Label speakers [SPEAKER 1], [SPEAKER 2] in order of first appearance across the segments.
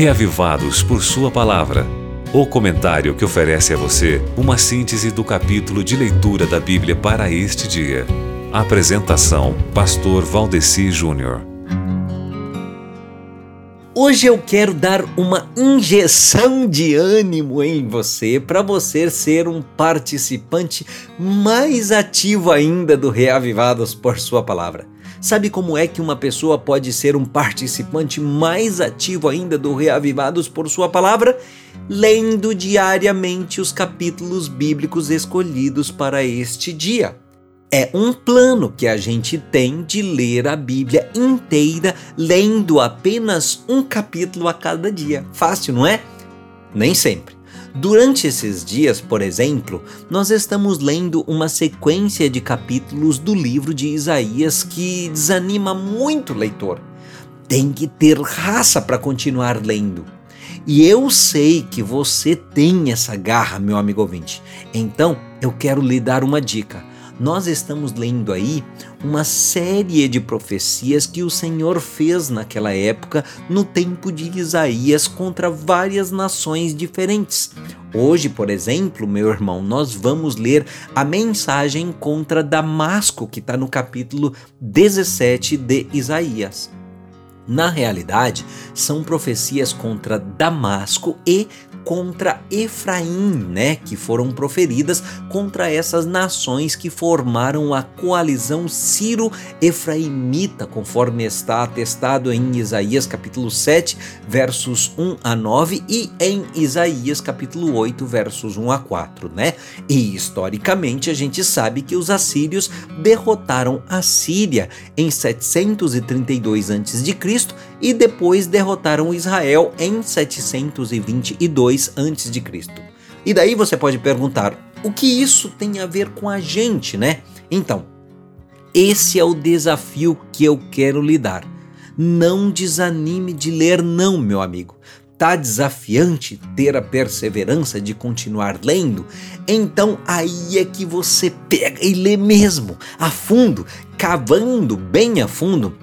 [SPEAKER 1] Reavivados por Sua Palavra. O comentário que oferece a você uma síntese do capítulo de leitura da Bíblia para este dia. Apresentação: Pastor Valdeci Júnior.
[SPEAKER 2] Hoje eu quero dar uma injeção de ânimo em você para você ser um participante mais ativo ainda do Reavivados por Sua Palavra. Sabe como é que uma pessoa pode ser um participante mais ativo ainda do Reavivados por Sua Palavra? Lendo diariamente os capítulos bíblicos escolhidos para este dia. É um plano que a gente tem de ler a Bíblia inteira lendo apenas um capítulo a cada dia. Fácil, não é? Nem sempre. Durante esses dias, por exemplo, nós estamos lendo uma sequência de capítulos do livro de Isaías que desanima muito o leitor. Tem que ter raça para continuar lendo. E eu sei que você tem essa garra, meu amigo ouvinte. Então, eu quero lhe dar uma dica nós estamos lendo aí uma série de profecias que o Senhor fez naquela época, no tempo de Isaías, contra várias nações diferentes. Hoje, por exemplo, meu irmão, nós vamos ler a mensagem contra Damasco, que está no capítulo 17 de Isaías. Na realidade, são profecias contra Damasco e contra Efraim, né, que foram proferidas contra essas nações que formaram a coalizão Ciro-Efraimita, conforme está atestado em Isaías capítulo 7, versos 1 a 9 e em Isaías capítulo 8, versos 1 a 4, né? E historicamente a gente sabe que os assírios derrotaram a Síria em 732 a.C. e depois derrotaram Israel em 722 2 a.C. E daí você pode perguntar: o que isso tem a ver com a gente, né? Então, esse é o desafio que eu quero lhe dar. Não desanime de ler, não, meu amigo. Tá desafiante ter a perseverança de continuar lendo? Então aí é que você pega e lê mesmo, a fundo, cavando bem a fundo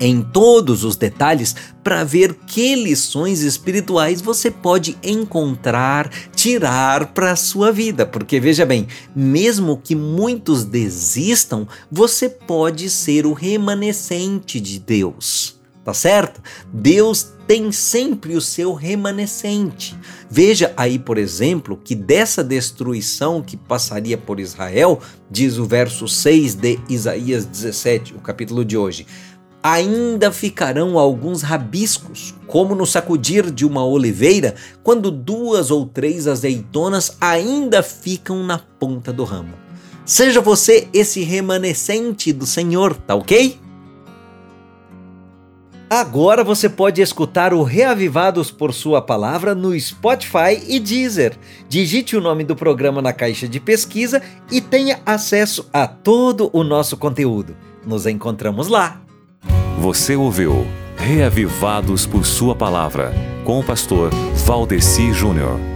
[SPEAKER 2] em todos os detalhes para ver que lições espirituais você pode encontrar, tirar para a sua vida. Porque veja bem, mesmo que muitos desistam, você pode ser o remanescente de Deus. Tá certo? Deus tem sempre o seu remanescente. Veja aí, por exemplo, que dessa destruição que passaria por Israel, diz o verso 6 de Isaías 17, o capítulo de hoje ainda ficarão alguns rabiscos, como no sacudir de uma oliveira, quando duas ou três azeitonas ainda ficam na ponta do ramo. Seja você esse remanescente do Senhor, tá ok? Agora você pode escutar o Reavivados por Sua Palavra no Spotify e Deezer. Digite o nome do programa na caixa de pesquisa e tenha acesso a todo o nosso conteúdo. Nos encontramos lá!
[SPEAKER 1] Você ouviu Reavivados por Sua Palavra, com o pastor Valdeci Júnior.